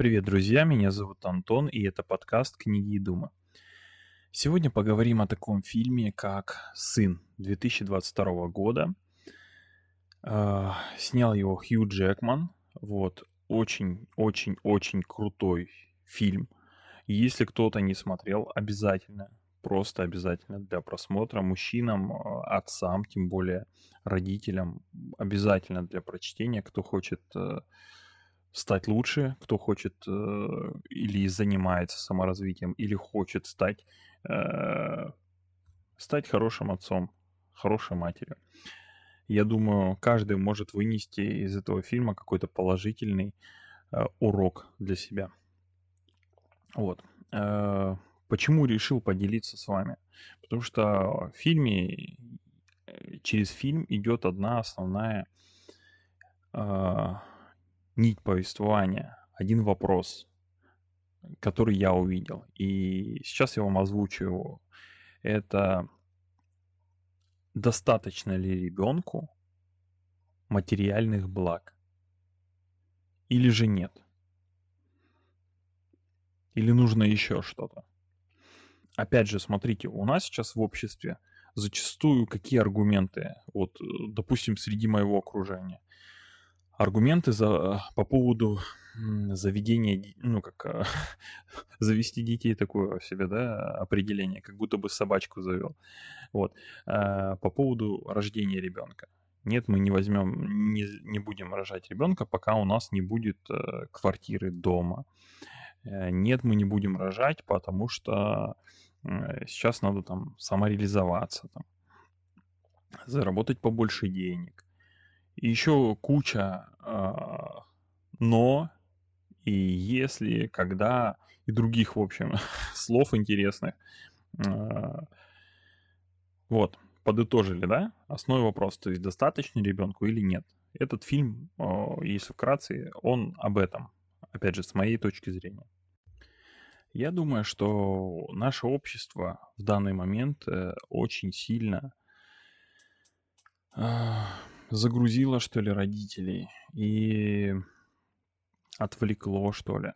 Привет, друзья, меня зовут Антон, и это подкаст «Книги и думы». Сегодня поговорим о таком фильме, как «Сын» 2022 года. Э, снял его Хью Джекман. Вот, очень-очень-очень крутой фильм. Если кто-то не смотрел, обязательно, просто обязательно для просмотра мужчинам, э, отцам, тем более родителям, обязательно для прочтения, кто хочет э, стать лучше, кто хочет э, или занимается саморазвитием, или хочет стать, э, стать хорошим отцом, хорошей матерью. Я думаю, каждый может вынести из этого фильма какой-то положительный э, урок для себя. Вот. Э, почему решил поделиться с вами? Потому что в фильме, э, через фильм идет одна основная э, нить повествования, один вопрос, который я увидел. И сейчас я вам озвучу его. Это достаточно ли ребенку материальных благ? Или же нет? Или нужно еще что-то? Опять же, смотрите, у нас сейчас в обществе зачастую какие аргументы, вот, допустим, среди моего окружения – аргументы за, по поводу заведения, ну, как а, завести детей такое себе, да, определение, как будто бы собачку завел. Вот. А, по поводу рождения ребенка. Нет, мы не возьмем, не, не будем рожать ребенка, пока у нас не будет э, квартиры дома. Э, нет, мы не будем рожать, потому что э, сейчас надо там самореализоваться, там, заработать побольше денег и еще куча э, но и если, когда и других, в общем, слов интересных. Э, вот, подытожили, да? Основной вопрос, то есть достаточно ребенку или нет. Этот фильм, э, если вкратце, он об этом, опять же, с моей точки зрения. Я думаю, что наше общество в данный момент э, очень сильно загрузило, что ли, родителей и отвлекло, что ли.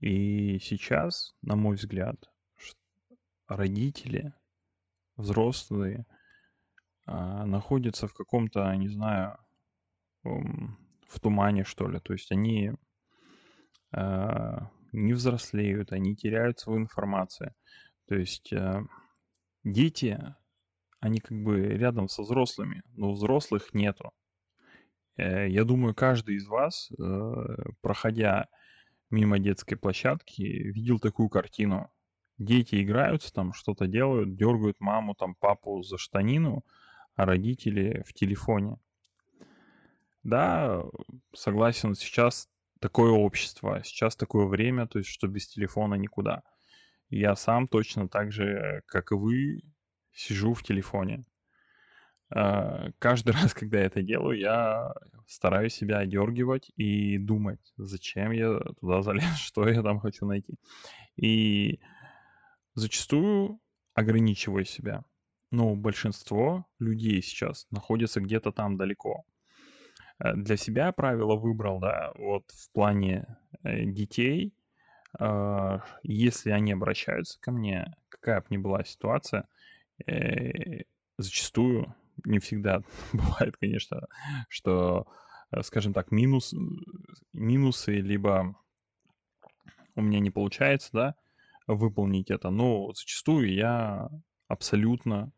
И сейчас, на мой взгляд, родители, взрослые, а, находятся в каком-то, не знаю, в тумане, что ли. То есть они а, не взрослеют, они теряют свою информацию. То есть а, дети они как бы рядом со взрослыми, но взрослых нету. Э, я думаю, каждый из вас, э, проходя мимо детской площадки, видел такую картину. Дети играются там, что-то делают, дергают маму, там, папу за штанину, а родители в телефоне. Да, согласен, сейчас такое общество, сейчас такое время, то есть что без телефона никуда. Я сам точно так же, как и вы, сижу в телефоне. А, каждый раз, когда я это делаю, я стараюсь себя одергивать и думать, зачем я туда залез, что я там хочу найти. И зачастую ограничиваю себя. Но большинство людей сейчас находится где-то там далеко. Э, для себя правило выбрал, да, вот в плане э, детей, если они обращаются ко мне, какая бы ни была ситуация, Э, зачастую, не всегда бывает, конечно, что, э, скажем так, минус, минусы, либо у меня не получается, да, выполнить это, но зачастую я абсолютно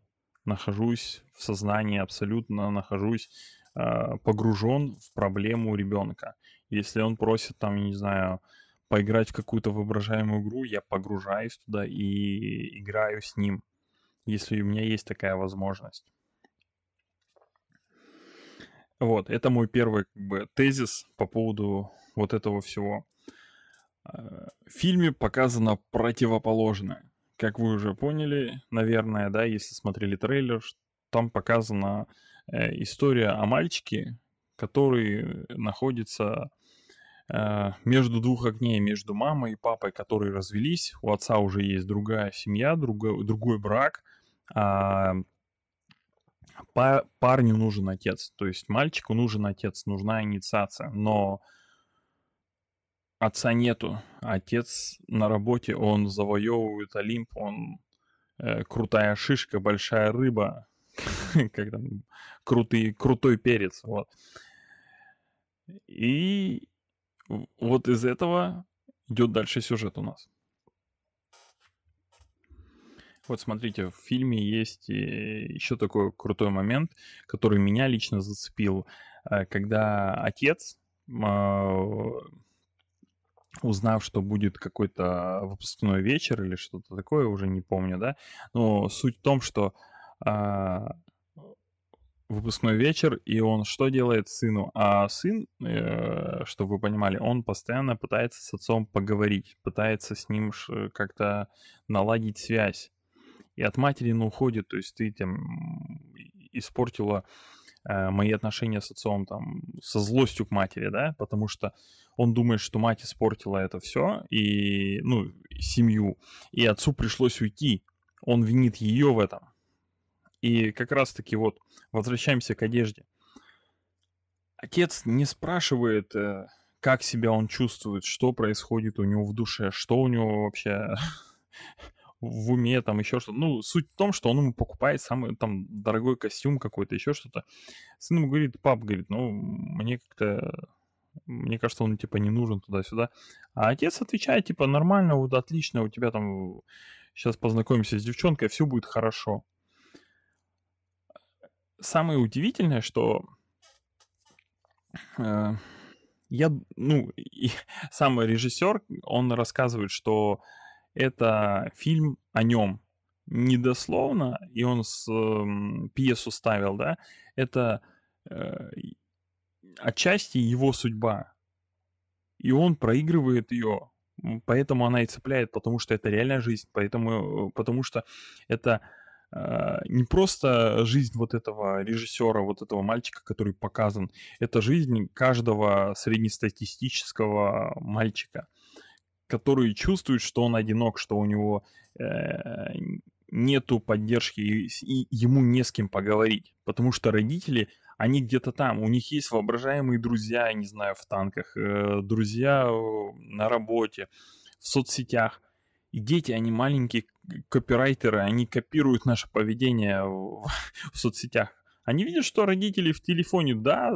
нахожусь в сознании, абсолютно нахожусь э, погружен в проблему ребенка. Если он просит там, не знаю, поиграть в какую-то воображаемую игру, я погружаюсь туда и играю с ним если у меня есть такая возможность. Вот, это мой первый как бы, тезис по поводу вот этого всего. Э, в фильме показано противоположное. Как вы уже поняли, наверное, да, если смотрели трейлер, там показана э, история о мальчике, который находится э, между двух огней, между мамой и папой, которые развелись. У отца уже есть другая семья, другой, другой брак – а, парню нужен отец, то есть мальчику нужен отец, нужна инициация, но отца нету. Отец на работе, он завоевывает Олимп, он э, крутая шишка, большая рыба, как там, крутый, крутой перец, вот. И вот из этого идет дальше сюжет у нас. Вот смотрите, в фильме есть еще такой крутой момент, который меня лично зацепил, э, когда отец, а, узнав, что будет какой-то выпускной вечер или что-то такое, уже не помню, да, но суть в том, что а, выпускной вечер, и он что делает сыну? А сын, э, чтобы вы понимали, он постоянно пытается с отцом поговорить, пытается с ним как-то наладить связь. И от матери он уходит, то есть ты там испортила э, мои отношения с отцом там со злостью к матери, да, потому что он думает, что мать испортила это все и ну семью, и отцу пришлось уйти, он винит ее в этом. И как раз-таки вот возвращаемся к одежде. Отец не спрашивает, э, как себя он чувствует, что происходит у него в душе, что у него вообще в уме, там еще что-то. Ну, суть в том, что он ему покупает самый там дорогой костюм какой-то, еще что-то. Сын ему говорит, пап, говорит, ну, мне как-то, мне кажется, он типа не нужен туда-сюда. А отец отвечает, типа, нормально, вот отлично, у тебя там сейчас познакомимся с девчонкой, все будет хорошо самое удивительное, что э, я, ну, и сам режиссер, он рассказывает, что это фильм о нем. Не дословно, и он с э, пьесу ставил, да, это э, отчасти его судьба. И он проигрывает ее, поэтому она и цепляет, потому что это реальная жизнь, поэтому, э, потому что это а, не просто жизнь вот этого режиссера, вот этого мальчика, который показан, это жизнь каждого среднестатистического мальчика, который чувствует, что он одинок, что у него э, нету поддержки и, и ему не с кем поговорить, потому что родители, они где-то там, у них есть воображаемые друзья, не знаю, в танках, э, друзья э, на работе, в соцсетях, и дети, они маленькие копирайтеры, они копируют наше поведение в, в соцсетях. Они видят, что родители в телефоне, да,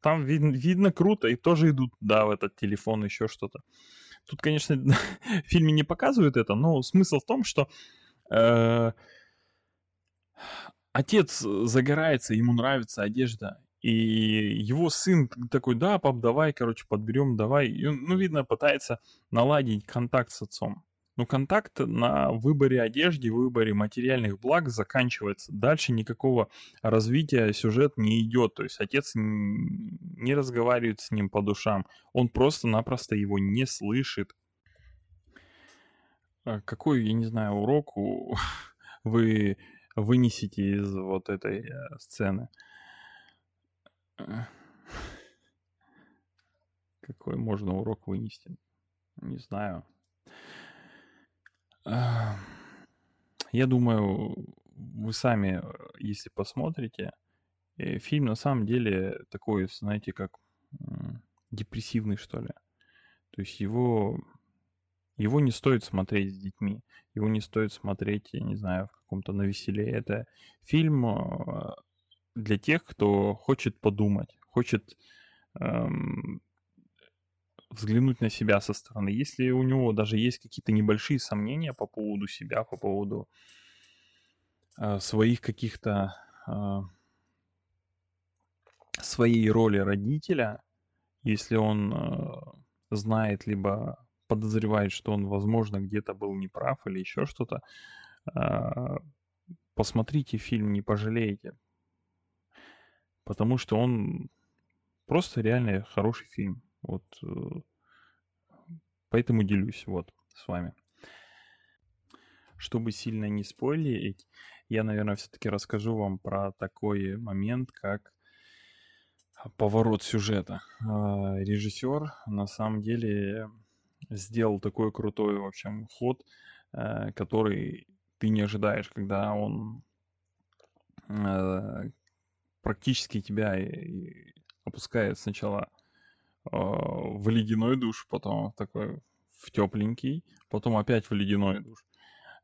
там видно, видно круто, и тоже идут, да, в этот телефон, еще что-то. Тут, конечно, в фильме не показывают это, но смысл в том, что э, отец загорается, ему нравится одежда, и его сын такой, да, пап, давай, короче, подберем, давай. И он, ну, видно, пытается наладить контакт с отцом. Но контакт на выборе одежды, выборе материальных благ заканчивается. Дальше никакого развития сюжет не идет. То есть отец не разговаривает с ним по душам. Он просто-напросто его не слышит. А какой, я не знаю, урок вы вынесете из вот этой э, сцены? Какой можно урок вынести? Не знаю. Я думаю, вы сами, если посмотрите, э, фильм на самом деле такой, знаете, как депрессивный, что ли. То есть его, его не стоит смотреть с детьми, его не стоит смотреть, я не знаю, в каком-то навеселе. Это фильм а, для тех, кто хочет подумать, хочет эм, взглянуть на себя со стороны. Если у него даже есть какие-то небольшие сомнения по поводу себя, по поводу э, своих каких-то э, своей роли родителя, если он э, знает либо подозревает, что он, возможно, где-то был неправ или еще что-то, э, посмотрите фильм, не пожалеете. Потому что он просто реально хороший фильм. Вот э, поэтому делюсь вот с вами. Чтобы сильно не спойлерить, я, наверное, все-таки расскажу вам про такой момент, как поворот сюжета. А, режиссер на самом деле сделал такой крутой, в общем, ход, э, который ты не ожидаешь, когда он э, практически тебя опускает сначала в ледяной душ, потом такой в тепленький, потом опять в ледяной душ.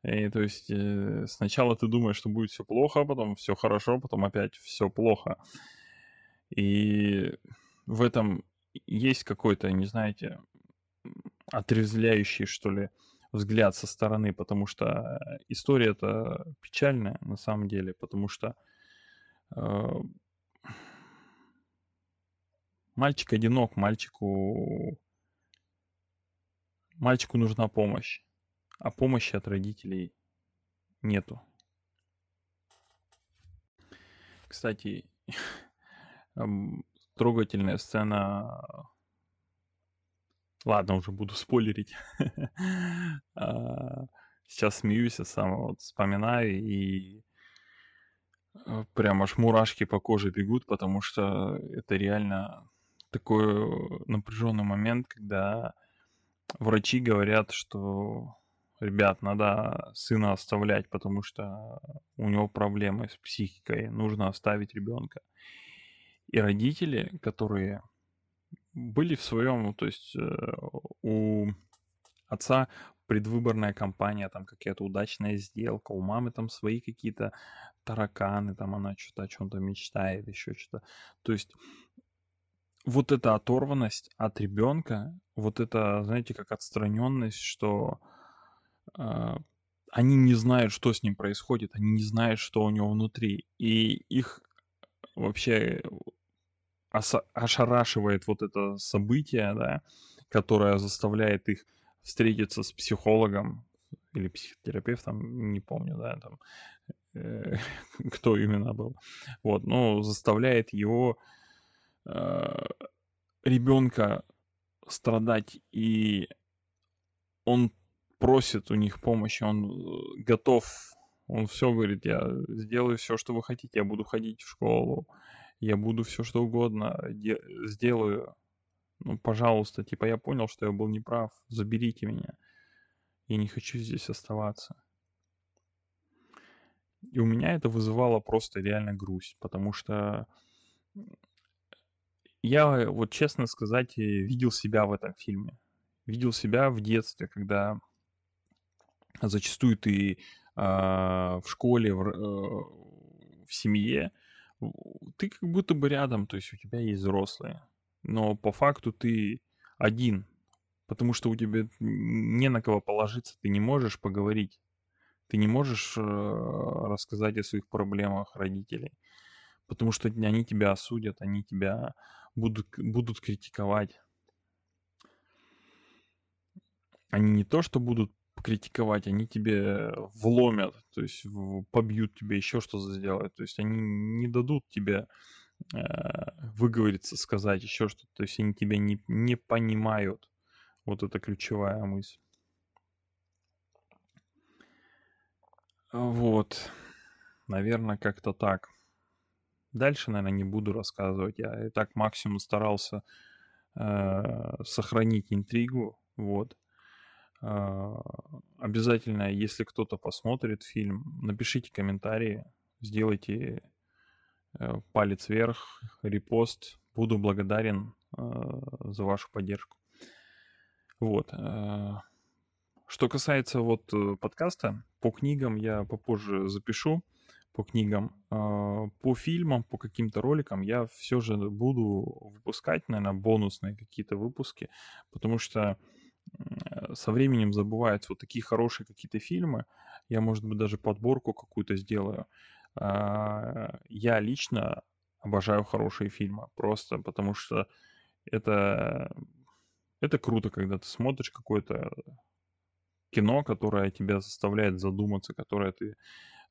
И то есть э, сначала ты думаешь, что будет все плохо, потом все хорошо, потом опять все плохо. И в этом есть какой-то, не знаете, отрезвляющий, что ли, взгляд со стороны, потому что история это печальная на самом деле, потому что э, мальчик одинок, мальчику мальчику нужна помощь, а помощи от родителей нету. Кстати, трогательная сцена Ладно, уже буду спойлерить. А, сейчас смеюсь, я сам вот вспоминаю, и э, прям аж мурашки по коже бегут, потому что это реально такой напряженный момент, когда врачи говорят, что ребят, надо сына оставлять, потому что у него проблемы с психикой, нужно оставить ребенка. И родители, которые были в своем, то есть э, у отца предвыборная кампания, там какая-то удачная сделка, у мамы там свои какие-то тараканы, там она что-то о чем-то мечтает, еще что-то. То есть вот эта оторванность от ребенка, вот это, знаете, как отстраненность, что э, они не знают, что с ним происходит, они не знают, что у него внутри, и их вообще ошарашивает вот это событие, да, которое заставляет их встретиться с психологом или психотерапевтом, не помню, да, там, э, кто именно был. Вот, но заставляет его э, ребенка страдать, и он просит у них помощи, он э, готов, он все говорит, я сделаю все, что вы хотите, я буду ходить в школу, я буду все что угодно де- сделаю. Ну, пожалуйста, типа я понял, что я был неправ, заберите меня. Я не хочу здесь оставаться. И у меня это вызывало просто реально грусть, потому что я, вот честно сказать, видел себя в этом фильме. Видел себя в детстве, когда зачастую ты э, в школе, в, э, в семье, ты как будто бы рядом, то есть у тебя есть взрослые, но по факту ты один, потому что у тебя не на кого положиться, ты не можешь поговорить, ты не можешь э, рассказать о своих проблемах родителей, потому что они тебя осудят, они тебя будут, будут критиковать. Они не то, что будут критиковать, они тебе вломят, то есть побьют тебе, еще что-то сделают. То есть они не дадут тебе э, выговориться, сказать еще что-то. То есть они тебя не, не понимают. Вот это ключевая мысль. Вот. Наверное, как-то так. Дальше, наверное, не буду рассказывать. Я и так максимум старался э, сохранить интригу. Вот. А, обязательно, если кто-то посмотрит фильм, напишите комментарии, сделайте э, палец вверх, репост. Буду благодарен а, за вашу поддержку. Вот. А, что касается вот э, подкаста, по книгам я попозже запишу, по книгам. По фильмам, по каким-то роликам я все же буду выпускать, наверное, бонусные какие-то выпуски, потому что со временем забываются вот такие хорошие какие-то фильмы. Я, может быть, даже подборку какую-то сделаю. А, я лично обожаю хорошие фильмы, просто потому что это, это круто, когда ты смотришь какое-то кино, которое тебя заставляет задуматься, которое ты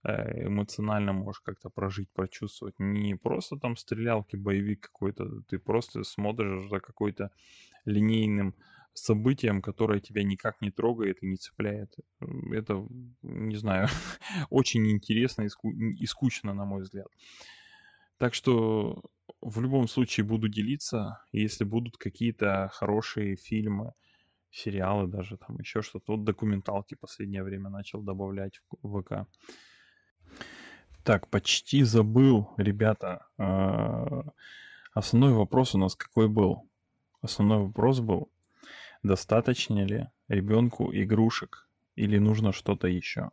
эмоционально можешь как-то прожить, прочувствовать. Не просто там стрелялки, боевик какой-то, ты просто смотришь за какой-то линейным событием, которое тебя никак не трогает и не цепляет. Это, не знаю, очень интересно и, и скучно, на мой взгляд. Так что в любом случае буду делиться, если будут какие-то хорошие фильмы, сериалы даже, там еще что-то. Вот документалки последнее время начал добавлять в ВК. Так, почти забыл, ребята. А, основной вопрос у нас какой был? основной вопрос был, достаточно ли ребенку игрушек или нужно что-то еще.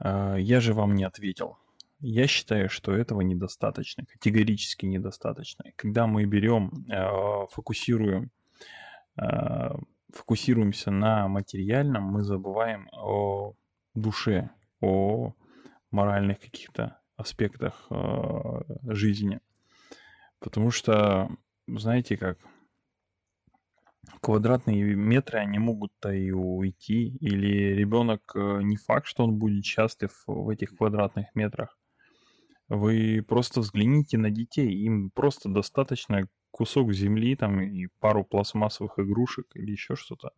А, я же вам не ответил. Я считаю, что этого недостаточно, категорически недостаточно. Когда мы берем, а, фокусируем, фокусируемся на материальном, мы забываем о душе, о моральных каких-то аспектах жизни. Потому что, знаете как, квадратные метры, они могут-то и уйти, или ребенок э, не факт, что он будет счастлив в этих квадратных метрах. Вы просто взгляните на детей, им просто достаточно кусок земли там и пару пластмассовых игрушек или еще что-то.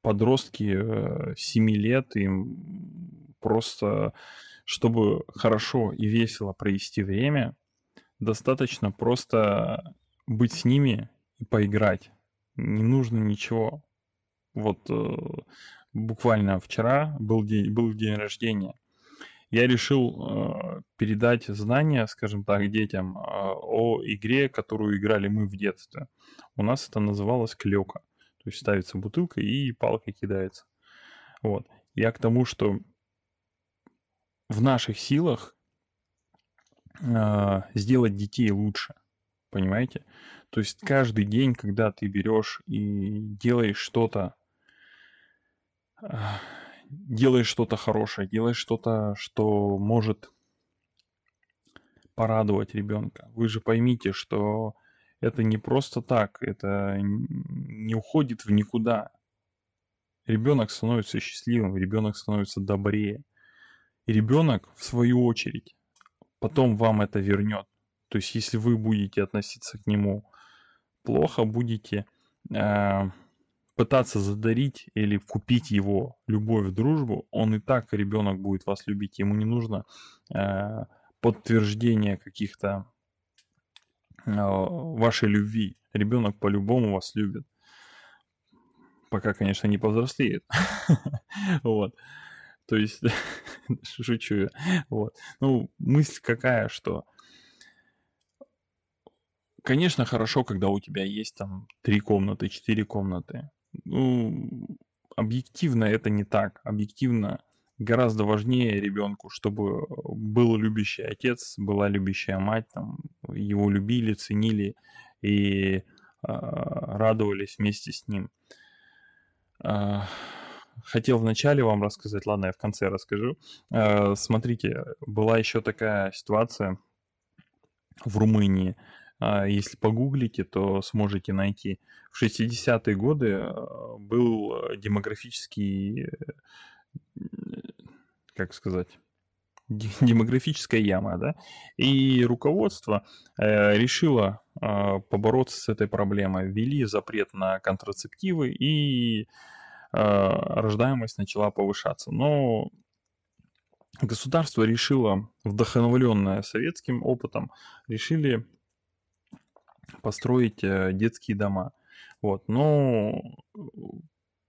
Подростки 7 э, лет, им просто, чтобы хорошо и весело провести время, достаточно просто быть с ними и поиграть не нужно ничего. Вот э, буквально вчера был день, был день рождения. Я решил э, передать знания, скажем так, детям э, о игре, которую играли мы в детстве. У нас это называлось клёка. То есть ставится бутылка и палка кидается. Вот. Я к тому, что в наших силах э, сделать детей лучше. Понимаете? То есть каждый день, когда ты берешь и делаешь что-то, делаешь что-то хорошее, делаешь что-то, что может порадовать ребенка. Вы же поймите, что это не просто так, это не уходит в никуда. Ребенок становится счастливым, ребенок становится добрее. Ребенок, в свою очередь, потом вам это вернет. То есть, если вы будете относиться к нему плохо будете э, пытаться задарить или купить его любовь, дружбу, он и так, ребенок будет вас любить. Ему не нужно э, подтверждение каких-то э, вашей любви. Ребенок по-любому вас любит. Пока, конечно, не повзрослеет. Вот. То есть, шучу. Вот. Ну, мысль какая, что Конечно, хорошо, когда у тебя есть там три комнаты, четыре комнаты. Ну, объективно это не так. Объективно гораздо важнее ребенку, чтобы был любящий отец, была любящая мать, там, его любили, ценили и э, радовались вместе с ним. Э, хотел вначале вам рассказать, ладно, я в конце расскажу. Э, смотрите, была еще такая ситуация в Румынии. А, если погуглите, то сможете найти. В 60-е годы э, был демографический, э, как сказать, демографическая яма, да, и руководство э, решило э, побороться с этой проблемой, ввели запрет на контрацептивы и э, рождаемость начала повышаться. Но государство решило, вдохновленное советским опытом, решили построить э, детские дома. Вот, но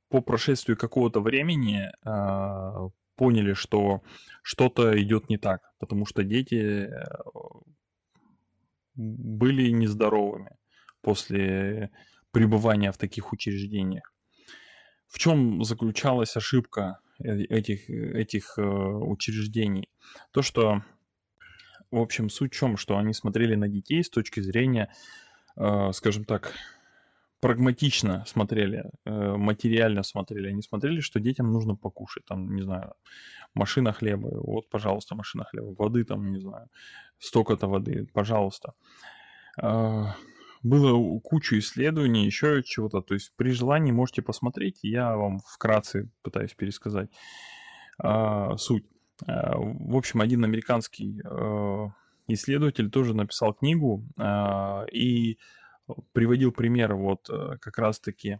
по прошествию какого-то времени э, поняли, что что-то идет не так, потому что дети э, были нездоровыми после пребывания в таких учреждениях. В чем заключалась ошибка э, этих, этих учреждений? То, что, в общем, суть в чем, что они смотрели на детей с точки зрения скажем так, прагматично смотрели, э, материально смотрели. Они смотрели, что детям нужно покушать. Там, не знаю, машина хлеба. Вот, пожалуйста, машина хлеба. Воды там, не знаю, столько-то воды. Пожалуйста. Было кучу исследований, еще чего-то. То есть при желании можете посмотреть. Я вам вкратце пытаюсь пересказать а, суть. В общем, один американский исследователь тоже написал книгу э, и приводил пример вот э, как раз-таки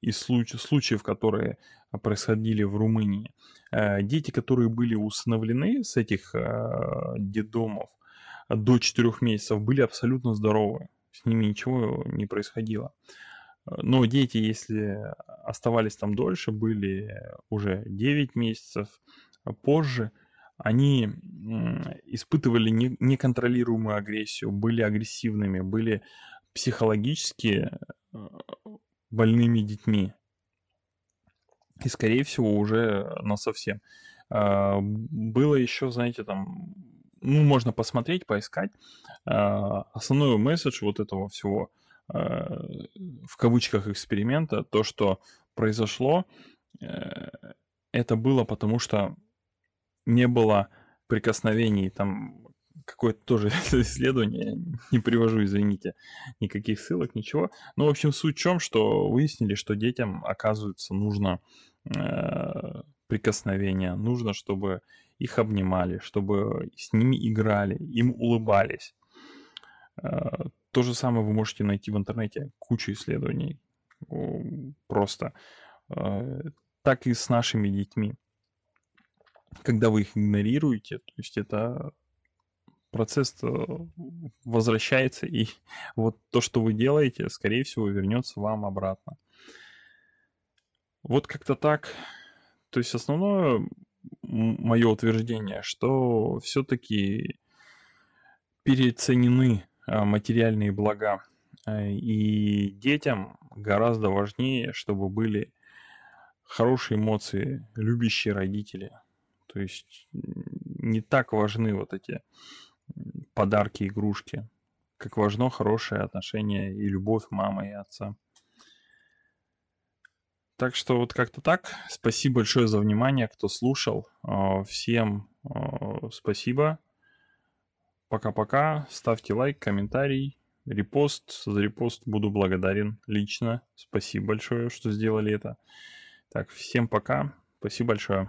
из случаев, случаев, которые происходили в Румынии. Э, дети, которые были усыновлены с этих э, детдомов до 4 месяцев, были абсолютно здоровы. С ними ничего не происходило. Но дети, если оставались там дольше, были уже 9 месяцев позже – они испытывали неконтролируемую агрессию, были агрессивными, были психологически э, больными детьми. И, скорее всего, уже на совсем. А, было еще, знаете, там, ну, можно посмотреть, поискать. А, основной месседж вот этого всего, а, в кавычках, эксперимента, то, что произошло, э, это было потому, что не было прикосновений там какое-то тоже исследование, не привожу, извините, никаких ссылок, ничего. Но, в общем, суть в чем, что выяснили, что детям, оказывается, нужно э, прикосновение, нужно, чтобы их обнимали, чтобы с ними играли, им улыбались. Э, то же самое вы можете найти в интернете, кучу исследований, просто. Э, так и с нашими детьми. Когда вы их игнорируете, то есть это процесс возвращается, и вот то, что вы делаете, скорее всего, вернется вам обратно. Вот как-то так. То есть основное мое утверждение, что все-таки переоценены а, материальные блага. А, и детям гораздо важнее, чтобы были хорошие эмоции, любящие родители. То есть не так важны вот эти подарки, игрушки. Как важно хорошее отношение и любовь мамы и отца. Так что вот как-то так. Спасибо большое за внимание, кто слушал. А, всем а, спасибо. Пока-пока. Ставьте лайк, комментарий, репост. За репост буду благодарен лично. Спасибо большое, что сделали это. Так, всем пока. Спасибо большое.